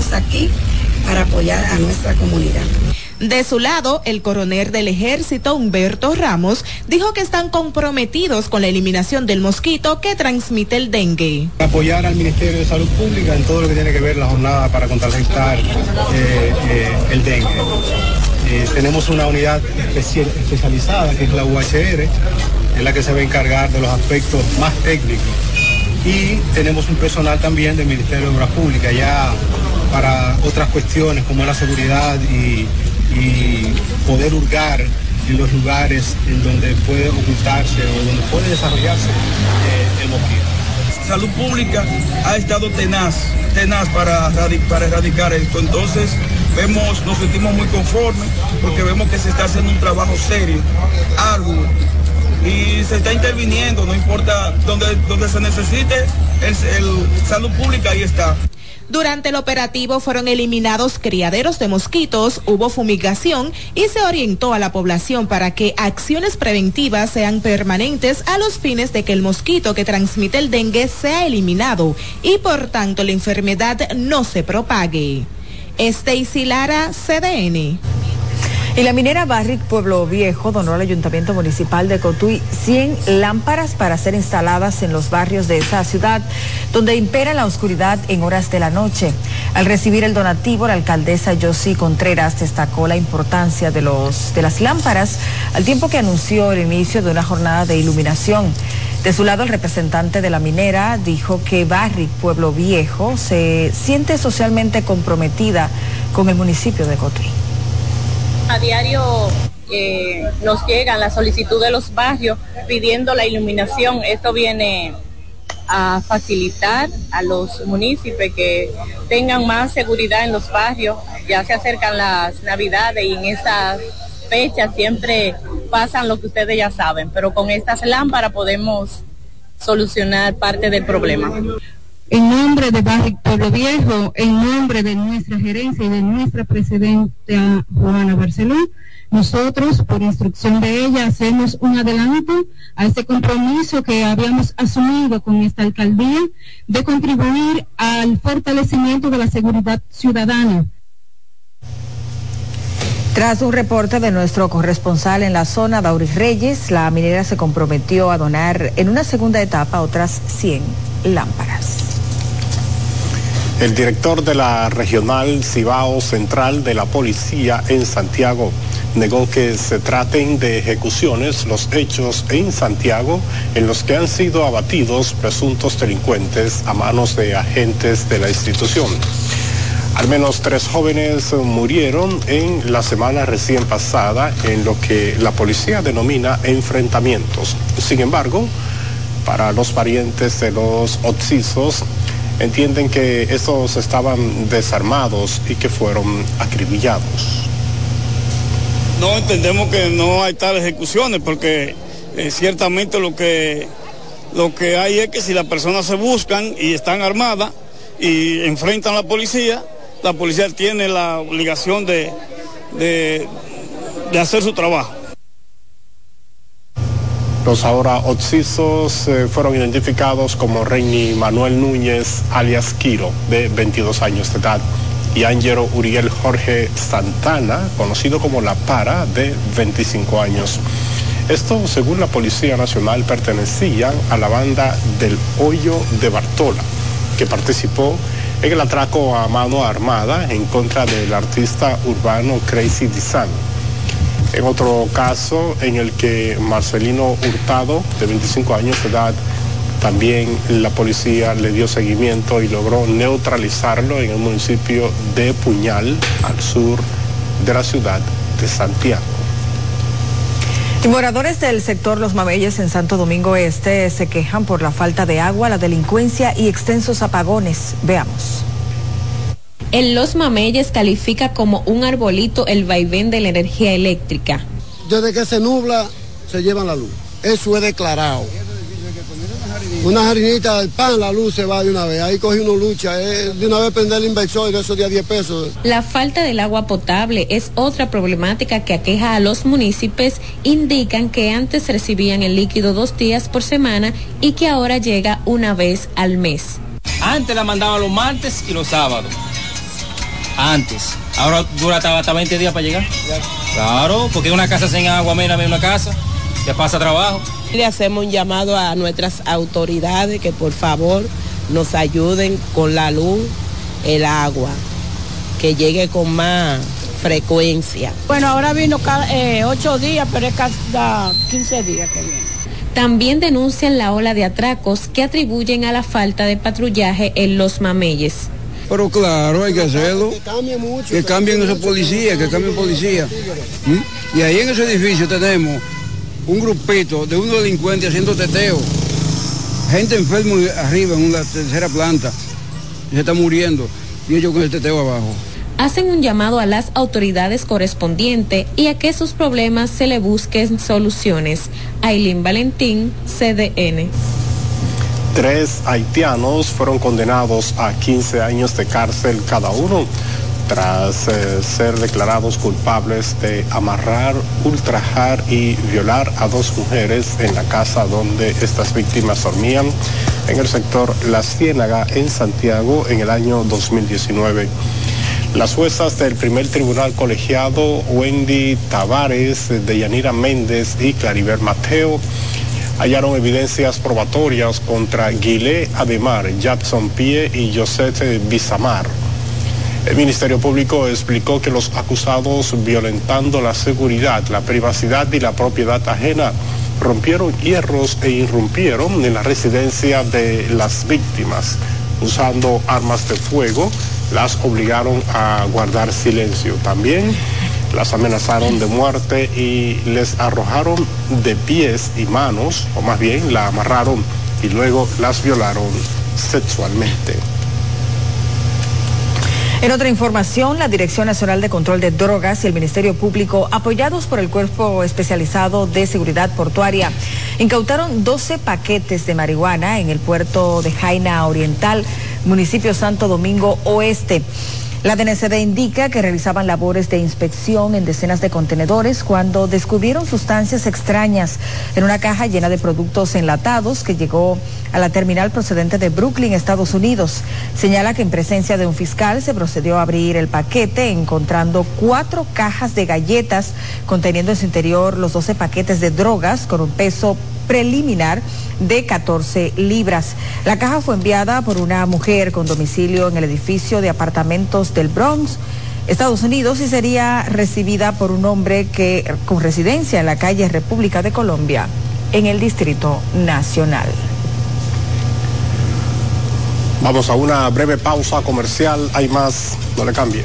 estamos aquí para apoyar a nuestra comunidad. De su lado, el coronel del ejército, Humberto Ramos, dijo que están comprometidos con la eliminación del mosquito que transmite el dengue. Apoyar al Ministerio de Salud Pública en todo lo que tiene que ver la jornada para contrarrestar eh, eh, el dengue. Eh, tenemos una unidad especializada que es la UHR, en la que se va a encargar de los aspectos más técnicos. Y tenemos un personal también del Ministerio de Obras Públicas ya para otras cuestiones como la seguridad y poder hurgar en los lugares en donde puede ocultarse o donde puede desarrollarse eh, el mosquito. Salud Pública ha estado tenaz, tenaz para, para erradicar esto. Entonces, vemos, nos sentimos muy conformes porque vemos que se está haciendo un trabajo serio, arduo, y se está interviniendo, no importa donde, donde se necesite, el, el salud pública ahí está. Durante el operativo fueron eliminados criaderos de mosquitos, hubo fumigación y se orientó a la población para que acciones preventivas sean permanentes a los fines de que el mosquito que transmite el dengue sea eliminado y por tanto la enfermedad no se propague. Stacy Lara, CDN. Y la minera Barrick Pueblo Viejo donó al Ayuntamiento Municipal de Cotuí 100 lámparas para ser instaladas en los barrios de esa ciudad, donde impera la oscuridad en horas de la noche. Al recibir el donativo, la alcaldesa Josie Contreras destacó la importancia de, los, de las lámparas, al tiempo que anunció el inicio de una jornada de iluminación. De su lado, el representante de la minera dijo que Barrick Pueblo Viejo se siente socialmente comprometida con el municipio de Cotuí. A diario eh, nos llegan la solicitud de los barrios pidiendo la iluminación. Esto viene a facilitar a los municipios que tengan más seguridad en los barrios. Ya se acercan las navidades y en estas fechas siempre pasan lo que ustedes ya saben, pero con estas lámparas podemos solucionar parte del problema. En nombre de Barrick Pueblo Viejo, en nombre de nuestra gerencia y de nuestra presidenta Juana Barceló, nosotros, por instrucción de ella, hacemos un adelanto a este compromiso que habíamos asumido con esta alcaldía de contribuir al fortalecimiento de la seguridad ciudadana. Tras un reporte de nuestro corresponsal en la zona, Dauris Reyes, la minera se comprometió a donar en una segunda etapa otras 100 lámparas. El director de la regional Cibao Central de la Policía en Santiago negó que se traten de ejecuciones los hechos en Santiago en los que han sido abatidos presuntos delincuentes a manos de agentes de la institución. Al menos tres jóvenes murieron en la semana recién pasada en lo que la policía denomina enfrentamientos. Sin embargo, para los parientes de los oxisos, entienden que estos estaban desarmados y que fueron acribillados. No entendemos que no hay tales ejecuciones porque eh, ciertamente lo que, lo que hay es que si las personas se buscan y están armadas y enfrentan a la policía, la policía tiene la obligación de, de, de hacer su trabajo. Los ahora oxisos eh, fueron identificados como Reini Manuel Núñez, alias Quiro, de 22 años de edad, y Ángelo Uriel Jorge Santana, conocido como La Para, de 25 años. Esto, según la Policía Nacional, pertenecían a la banda del Hoyo de Bartola, que participó en el atraco a mano armada en contra del artista urbano Crazy Design en otro caso en el que Marcelino Hurtado, de 25 años de edad, también la policía le dio seguimiento y logró neutralizarlo en el municipio de Puñal, al sur de la ciudad de Santiago. Y moradores del sector Los Mameyes en Santo Domingo Este se quejan por la falta de agua, la delincuencia y extensos apagones. Veamos. En Los Mameyes califica como un arbolito el vaivén de la energía eléctrica. Desde que se nubla, se llevan la luz. Eso es declarado. Una harinita del pan, la luz se va de una vez. Ahí coge uno lucha, de una vez prender el inversor y de esos días 10 pesos. La falta del agua potable es otra problemática que aqueja a los municipios. Indican que antes recibían el líquido dos días por semana y que ahora llega una vez al mes. Antes la mandaban los martes y los sábados antes. Ahora dura hasta, 20 días para llegar. Claro, porque una casa sin agua, mira, una casa, que pasa trabajo. Le hacemos un llamado a nuestras autoridades que por favor nos ayuden con la luz, el agua, que llegue con más frecuencia. Bueno, ahora vino cada, eh, ocho días, pero es cada 15 días que viene. También denuncian la ola de atracos que atribuyen a la falta de patrullaje en los mameyes. Pero claro, hay que hacerlo. Que cambien esos policías, que cambien policías. ¿Mm? Y ahí en ese edificio tenemos un grupito de unos delincuentes haciendo teteo. Gente enferma arriba en una tercera planta. Se está muriendo. Y ellos con el teteo abajo. Hacen un llamado a las autoridades correspondientes y a que sus problemas se le busquen soluciones. Aileen Valentín, CDN. Tres haitianos fueron condenados a 15 años de cárcel cada uno tras eh, ser declarados culpables de amarrar, ultrajar y violar a dos mujeres en la casa donde estas víctimas dormían en el sector La Ciénaga en Santiago en el año 2019. Las juezas del primer tribunal colegiado, Wendy Tavares, Deyanira Méndez y Claribel Mateo, hallaron evidencias probatorias contra Guilé Ademar, Jackson Pie y José Bizamar. El Ministerio Público explicó que los acusados violentando la seguridad, la privacidad y la propiedad ajena rompieron hierros e irrumpieron en la residencia de las víctimas. Usando armas de fuego, las obligaron a guardar silencio. También las amenazaron de muerte y les arrojaron de pies y manos, o más bien la amarraron y luego las violaron sexualmente. En otra información, la Dirección Nacional de Control de Drogas y el Ministerio Público, apoyados por el Cuerpo Especializado de Seguridad Portuaria, incautaron 12 paquetes de marihuana en el puerto de Jaina Oriental, municipio Santo Domingo Oeste. La DNCD indica que realizaban labores de inspección en decenas de contenedores cuando descubrieron sustancias extrañas en una caja llena de productos enlatados que llegó a la terminal procedente de Brooklyn, Estados Unidos. Señala que en presencia de un fiscal se procedió a abrir el paquete encontrando cuatro cajas de galletas conteniendo en su interior los 12 paquetes de drogas con un peso preliminar de 14 libras. La caja fue enviada por una mujer con domicilio en el edificio de apartamentos del Bronx. Estados Unidos y sería recibida por un hombre que con residencia en la calle República de Colombia en el Distrito Nacional. Vamos a una breve pausa comercial. Hay más, no le cambien.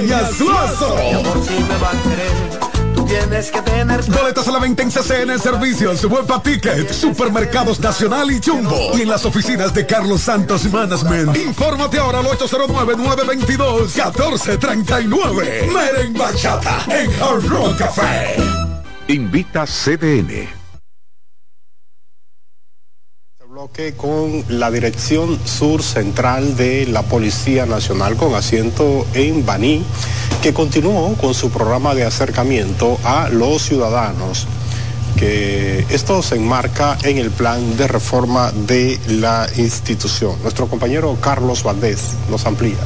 Mi amor, si me va a querer, tú tienes que tener Boletas a la venta en CCN Servicios, Huepa Ticket, Supermercados Nacional y Jumbo. Y en las oficinas de Carlos Santos Management. Infórmate ahora al 809-922-1439. Meren Bachata en Hard Rock Café. Invita CDN. Bloque con la Dirección Sur Central de la Policía Nacional con asiento en Baní, que continuó con su programa de acercamiento a los ciudadanos, que esto se enmarca en el plan de reforma de la institución. Nuestro compañero Carlos Valdés nos amplía.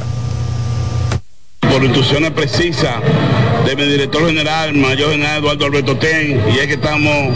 por instrucciones precisas de mi director general, mayor general Eduardo Alberto Ten, y es que estamos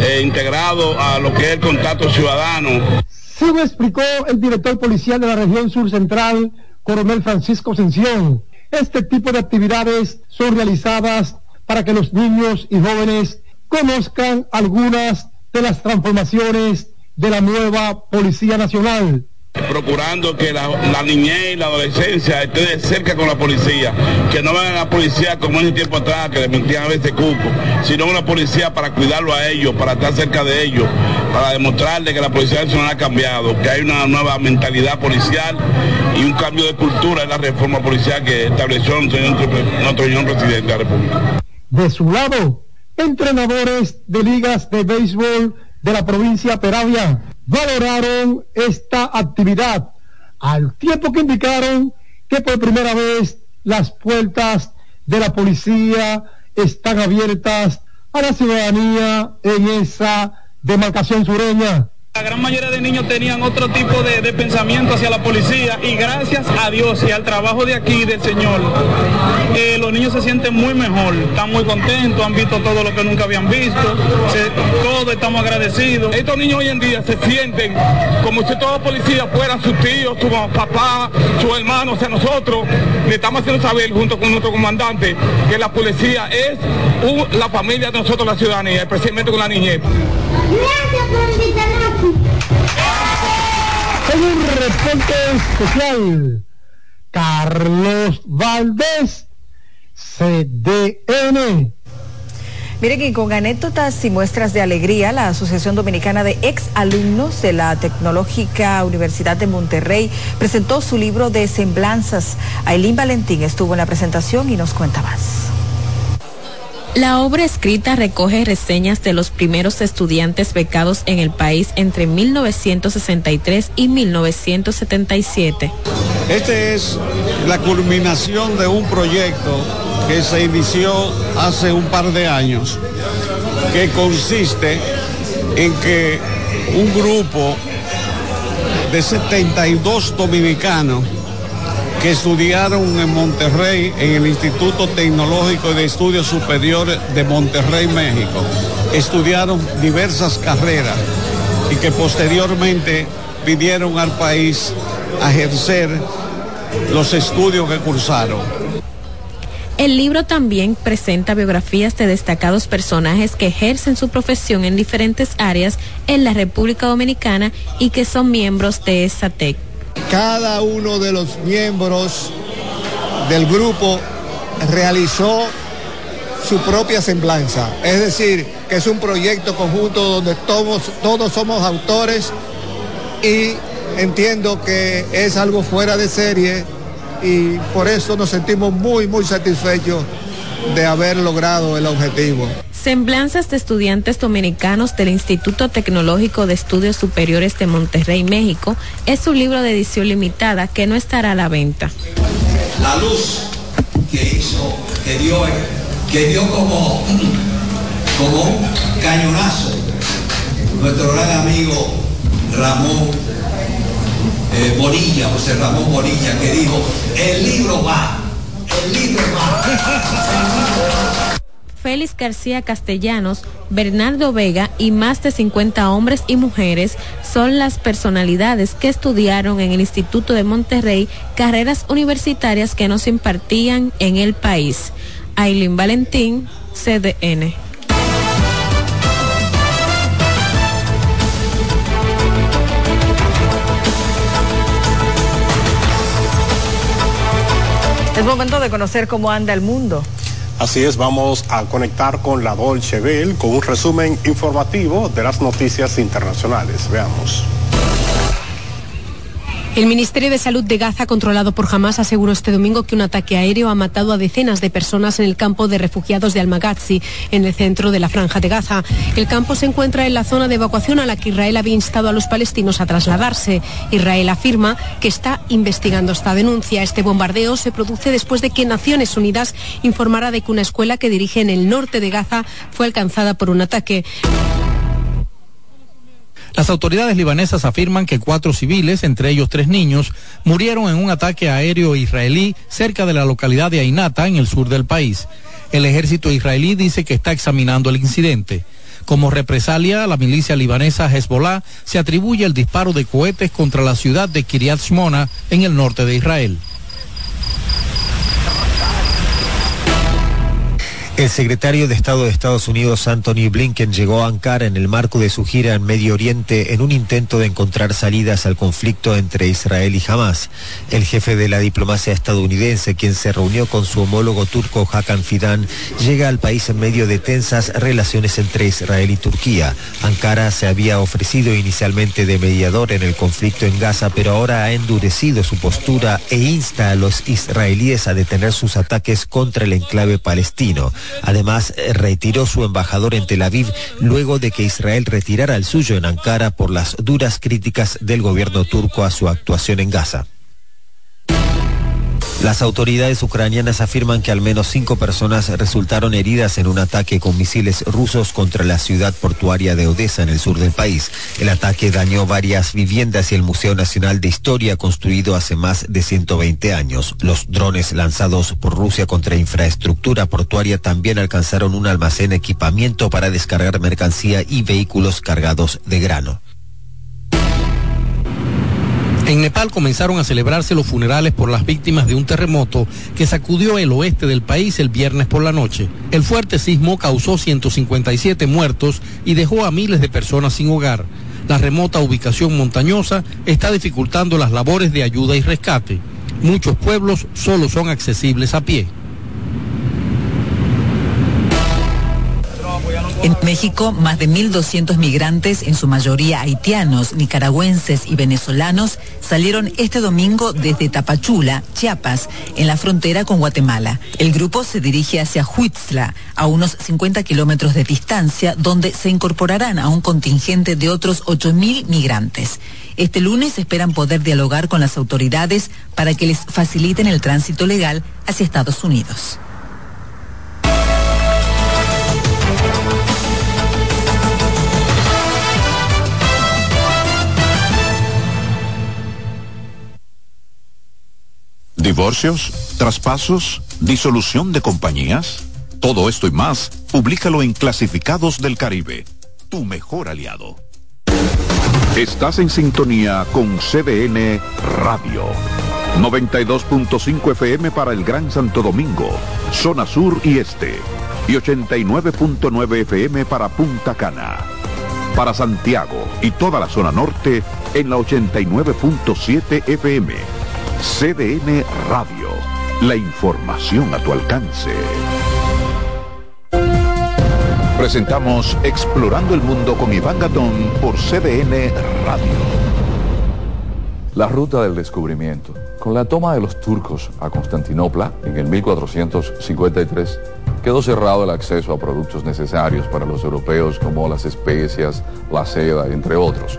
eh, integrados a lo que es el contacto ciudadano. Según explicó el director policial de la región sur central, coronel Francisco Ascensión, este tipo de actividades son realizadas para que los niños y jóvenes conozcan algunas de las transformaciones de la nueva Policía Nacional. Procurando que la, niñez y la adolescencia esté de cerca con la policía, que no vean a la policía como en ese tiempo atrás, que le metían a veces cupo, sino una policía para cuidarlo a ellos, para estar cerca de ellos, para demostrarle que la Policía Nacional ha cambiado, que hay una nueva mentalidad policial y un cambio de cultura en la reforma policial que estableció nuestro señor presidente de la República. De su lado, entrenadores de ligas de béisbol de la provincia Peravia valoraron esta actividad al tiempo que indicaron que por primera vez las puertas de la policía están abiertas a la ciudadanía en esa demarcación sureña. La gran mayoría de niños tenían otro tipo de, pensamiento hacia la policía y gracias a Dios y al trabajo de aquí del Señor, eh, los niños se sienten muy mejor, están muy contentos, han visto todo lo que nunca habían visto, se, todos estamos agradecidos. Estos niños hoy en día se sienten como si todos los policías fueran sus tíos, sus papás, sus hermanos, o sea, nosotros le estamos haciendo saber junto con nuestro comandante que la policía es la familia de nosotros, la ciudadanía, especialmente con la niñez. En un reporte especial, Carlos Valdés, CDN. Miren que con anécdotas y muestras de alegría, la Asociación Dominicana de Ex Alumnos de la Tecnológica Universidad de Monterrey presentó su libro de semblanzas. Ailín Valentín estuvo en la presentación y nos cuenta más. La obra escrita recoge reseñas de los primeros estudiantes becados en el país entre 1963 y 1977. Esta es la culminación de un proyecto que se inició hace un par de años, que consiste en que un grupo de 72 dominicanos que estudiaron en Monterrey, en el Instituto Tecnológico de Estudios Superiores de Monterrey, México. Estudiaron diversas carreras y que posteriormente vinieron al país a ejercer los estudios que cursaron. El libro también presenta biografías de destacados personajes que ejercen su profesión en diferentes áreas en la República Dominicana y que son miembros de esa TEC cada uno de los miembros del grupo realizó su propia semblanza. Es decir, que es un proyecto conjunto donde todos, todos somos autores y entiendo que es algo fuera de serie y por eso nos sentimos muy, muy satisfechos de haber logrado el objetivo. Semblanzas de estudiantes dominicanos del Instituto Tecnológico de Estudios Superiores de Monterrey, México, es un libro de edición limitada que no estará a la venta. La luz que hizo, que dio, que dio como, como un cañonazo nuestro gran amigo Ramón eh, Morilla, José Ramón Morilla, que dijo, el libro va, el libro va. Félix García Castellanos, Bernardo Vega y más de 50 hombres y mujeres son las personalidades que estudiaron en el Instituto de Monterrey carreras universitarias que nos impartían en el país. Aileen Valentín, CDN. Es momento de conocer cómo anda el mundo. Así es, vamos a conectar con la Dolce Bell con un resumen informativo de las noticias internacionales. Veamos. El Ministerio de Salud de Gaza, controlado por Hamas, aseguró este domingo que un ataque aéreo ha matado a decenas de personas en el campo de refugiados de Al-Maghazi, en el centro de la franja de Gaza. El campo se encuentra en la zona de evacuación a la que Israel había instado a los palestinos a trasladarse. Israel afirma que está investigando esta denuncia. Este bombardeo se produce después de que Naciones Unidas informara de que una escuela que dirige en el norte de Gaza fue alcanzada por un ataque. Las autoridades libanesas afirman que cuatro civiles, entre ellos tres niños, murieron en un ataque aéreo israelí cerca de la localidad de Ainata, en el sur del país. El ejército israelí dice que está examinando el incidente. Como represalia, la milicia libanesa Hezbollah se atribuye el disparo de cohetes contra la ciudad de Kiryat Shmona, en el norte de Israel. El secretario de Estado de Estados Unidos, Anthony Blinken, llegó a Ankara en el marco de su gira en Medio Oriente en un intento de encontrar salidas al conflicto entre Israel y Hamas. El jefe de la diplomacia estadounidense, quien se reunió con su homólogo turco Hakan Fidan, llega al país en medio de tensas relaciones entre Israel y Turquía. Ankara se había ofrecido inicialmente de mediador en el conflicto en Gaza, pero ahora ha endurecido su postura e insta a los israelíes a detener sus ataques contra el enclave palestino. Además, eh, retiró su embajador en Tel Aviv luego de que Israel retirara el suyo en Ankara por las duras críticas del gobierno turco a su actuación en Gaza. Las autoridades ucranianas afirman que al menos cinco personas resultaron heridas en un ataque con misiles rusos contra la ciudad portuaria de Odessa en el sur del país. El ataque dañó varias viviendas y el Museo Nacional de Historia construido hace más de 120 años. Los drones lanzados por Rusia contra infraestructura portuaria también alcanzaron un almacén equipamiento para descargar mercancía y vehículos cargados de grano. En Nepal comenzaron a celebrarse los funerales por las víctimas de un terremoto que sacudió el oeste del país el viernes por la noche. El fuerte sismo causó 157 muertos y dejó a miles de personas sin hogar. La remota ubicación montañosa está dificultando las labores de ayuda y rescate. Muchos pueblos solo son accesibles a pie. En México, más de 1.200 migrantes, en su mayoría haitianos, nicaragüenses y venezolanos, salieron este domingo desde Tapachula, Chiapas, en la frontera con Guatemala. El grupo se dirige hacia Huitzla, a unos 50 kilómetros de distancia, donde se incorporarán a un contingente de otros 8.000 migrantes. Este lunes esperan poder dialogar con las autoridades para que les faciliten el tránsito legal hacia Estados Unidos. ¿Divorcios? ¿Traspasos? ¿Disolución de compañías? Todo esto y más, públicalo en Clasificados del Caribe, tu mejor aliado. Estás en sintonía con CDN Radio. 92.5 FM para el Gran Santo Domingo, zona sur y este. Y 89.9 FM para Punta Cana. Para Santiago y toda la zona norte en la 89.7 FM CDN Radio. La información a tu alcance. Presentamos Explorando el Mundo con Iván Gatón por CDN Radio. La ruta del descubrimiento. Con la toma de los turcos a Constantinopla en el 1453, quedó cerrado el acceso a productos necesarios para los europeos como las especias, la seda, entre otros.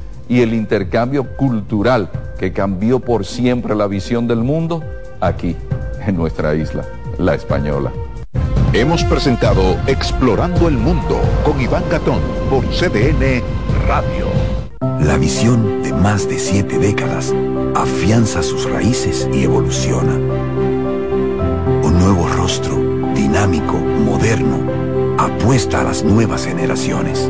Y el intercambio cultural que cambió por siempre la visión del mundo aquí, en nuestra isla, la española. Hemos presentado Explorando el Mundo con Iván Gatón por CDN Radio. La visión de más de siete décadas afianza sus raíces y evoluciona. Un nuevo rostro, dinámico, moderno, apuesta a las nuevas generaciones.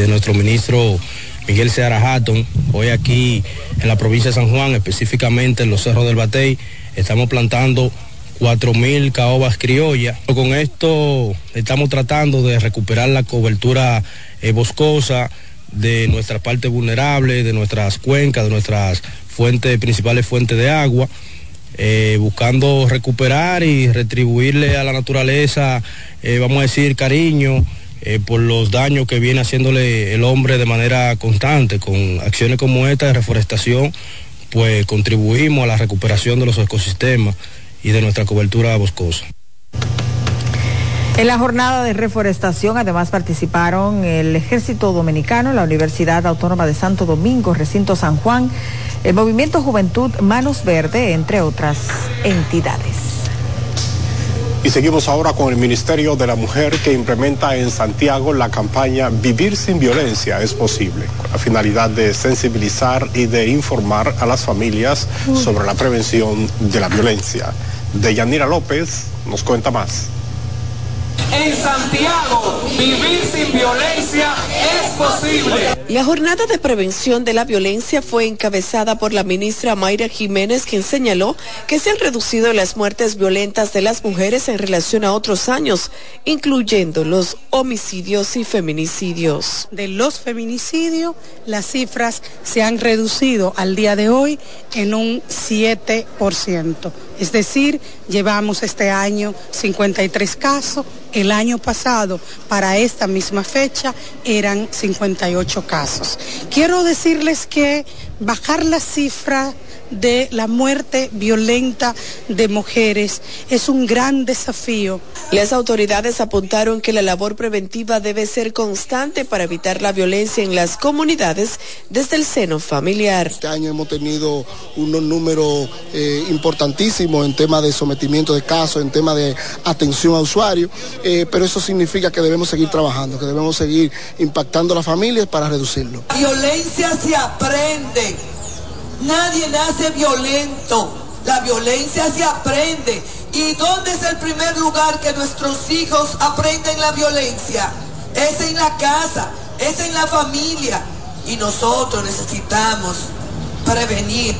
De nuestro ministro Miguel Seara Hatton, hoy aquí en la provincia de San Juan, específicamente en los cerros del Batey, estamos plantando 4.000 caobas criollas. Con esto estamos tratando de recuperar la cobertura eh, boscosa de nuestra parte vulnerable, de nuestras cuencas, de nuestras fuentes, principales fuentes de agua. eh, buscando recuperar y retribuirle a la naturaleza, eh, vamos a decir, cariño eh, por los daños que viene haciéndole el hombre de manera constante. Con acciones como esta de reforestación, pues contribuimos a la recuperación de los ecosistemas y de nuestra cobertura boscosa. En la jornada de reforestación además participaron el Ejército Dominicano, la Universidad Autónoma de Santo Domingo, Recinto San Juan, el Movimiento Juventud Manos Verde, entre otras entidades. Y seguimos ahora con el Ministerio de la Mujer que implementa en Santiago la campaña Vivir sin violencia es posible, con la finalidad de sensibilizar y de informar a las familias sobre la prevención de la violencia. De Yanira López nos cuenta más. En Santiago, vivir sin violencia es posible. La jornada de prevención de la violencia fue encabezada por la ministra Mayra Jiménez, quien señaló que se han reducido las muertes violentas de las mujeres en relación a otros años, incluyendo los homicidios y feminicidios. De los feminicidios, las cifras se han reducido al día de hoy en un 7%. Es decir, llevamos este año 53 casos. El año pasado, para esta misma fecha, eran 58 casos. Quiero decirles que bajar la cifra de la muerte violenta de mujeres es un gran desafío. Las autoridades apuntaron que la labor preventiva debe ser constante para evitar la violencia en las comunidades desde el seno familiar. Este año hemos tenido unos números eh, importantísimos en tema de sometimiento de casos, en tema de atención a usuarios, eh, pero eso significa que debemos seguir trabajando, que debemos seguir impactando a las familias para reducirlo. La violencia se aprende. Nadie nace violento. La violencia se aprende. ¿Y dónde es el primer lugar que nuestros hijos aprenden la violencia? Es en la casa, es en la familia. Y nosotros necesitamos prevenir.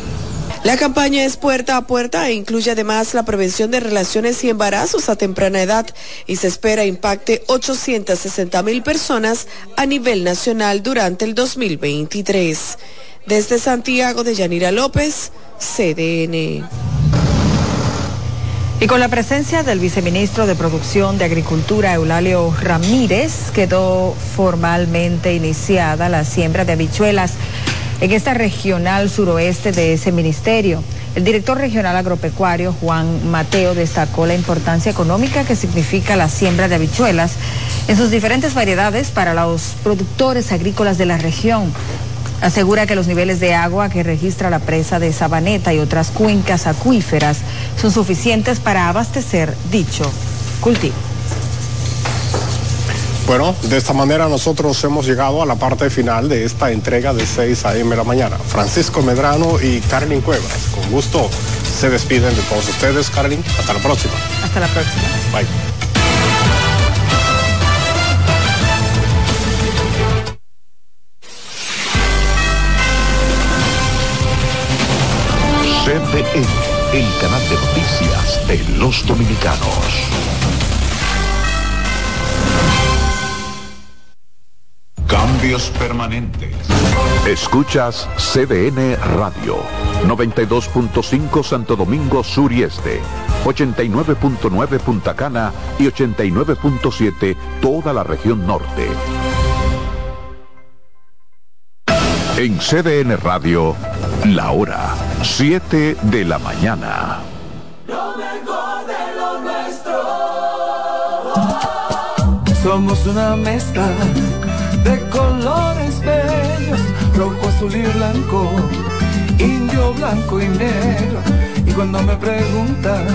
La campaña es puerta a puerta e incluye además la prevención de relaciones y embarazos a temprana edad y se espera impacte 860 mil personas a nivel nacional durante el 2023. Desde Santiago de Yanira López, CDN. Y con la presencia del viceministro de Producción de Agricultura, Eulalio Ramírez, quedó formalmente iniciada la siembra de habichuelas en esta regional suroeste de ese ministerio. El director regional agropecuario, Juan Mateo, destacó la importancia económica que significa la siembra de habichuelas en sus diferentes variedades para los productores agrícolas de la región. Asegura que los niveles de agua que registra la presa de Sabaneta y otras cuencas acuíferas son suficientes para abastecer dicho cultivo. Bueno, de esta manera nosotros hemos llegado a la parte final de esta entrega de 6 a.m. de la mañana. Francisco Medrano y Carolyn Cuevas, con gusto se despiden de todos ustedes, Carolyn. Hasta la próxima. Hasta la próxima. Bye. CDN, el canal de noticias de los dominicanos. Cambios permanentes. Escuchas CDN Radio. 92.5 Santo Domingo Sur y Este. 89.9 Punta Cana y 89.7 toda la región norte. En CDN Radio, la hora 7 de la mañana. Lo mejor de lo nuestro. Somos una mezcla de colores bellos, rojo, azul y blanco, indio, blanco y negro. Y cuando me preguntan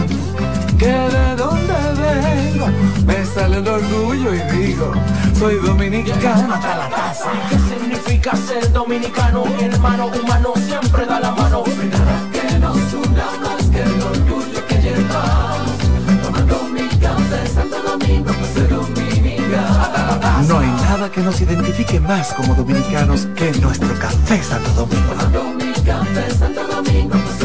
que de dónde vengo, me sale el orgullo y digo, soy dominicano. Hasta la casa. ¿Qué significa ser dominicano? Mi hermano humano siempre da la mano. Nada que nos una más que el orgullo que llevamos. Tomando mi café Santo Domingo, pues soy dominicano. No hay nada que nos identifique más como dominicanos que nuestro café Santo Domingo. Tomando mi café Santo Domingo, pues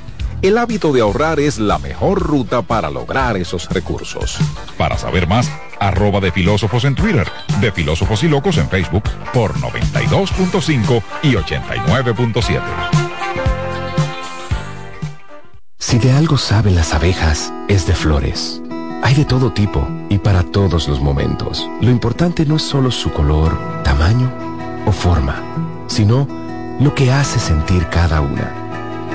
El hábito de ahorrar es la mejor ruta para lograr esos recursos. Para saber más, arroba de filósofos en Twitter, de filósofos y locos en Facebook por 92.5 y 89.7. Si de algo saben las abejas, es de flores. Hay de todo tipo y para todos los momentos. Lo importante no es solo su color, tamaño o forma, sino lo que hace sentir cada una.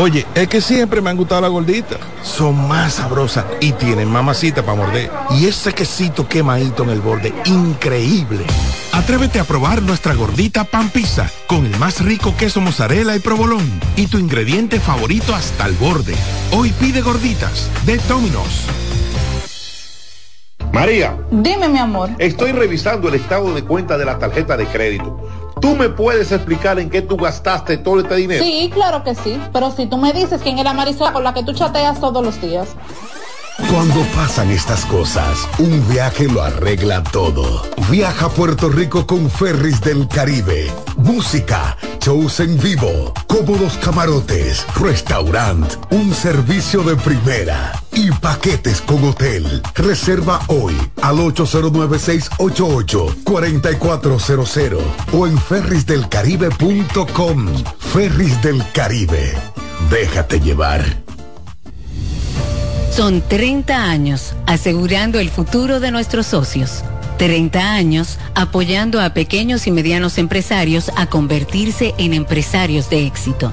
Oye, es que siempre me han gustado las gorditas. Son más sabrosas y tienen mamacita para morder. Y ese quesito quemadito en el borde, increíble. Atrévete a probar nuestra gordita pan pizza con el más rico queso mozzarella y provolón y tu ingrediente favorito hasta el borde. Hoy pide gorditas de Domino's. María. Dime, mi amor. Estoy revisando el estado de cuenta de la tarjeta de crédito. ¿Tú me puedes explicar en qué tú gastaste todo este dinero? Sí, claro que sí. Pero si tú me dices quién es la Marisol con la que tú chateas todos los días. Cuando pasan estas cosas, un viaje lo arregla todo. Viaja a Puerto Rico con Ferris del Caribe. Música, shows en vivo, cómodos camarotes, restaurant, un servicio de primera y paquetes con hotel. Reserva hoy al 809-688-4400 o en ferrisdelcaribe.com. Ferris del Caribe. Déjate llevar. Son 30 años asegurando el futuro de nuestros socios. 30 años apoyando a pequeños y medianos empresarios a convertirse en empresarios de éxito.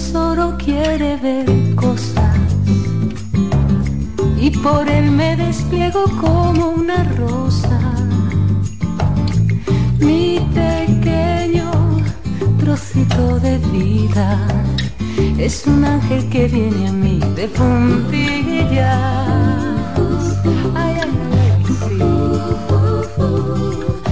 Tesoro quiere ver cosas y por él me despliego como una rosa. Mi pequeño trocito de vida es un ángel que viene a mí de puntilla.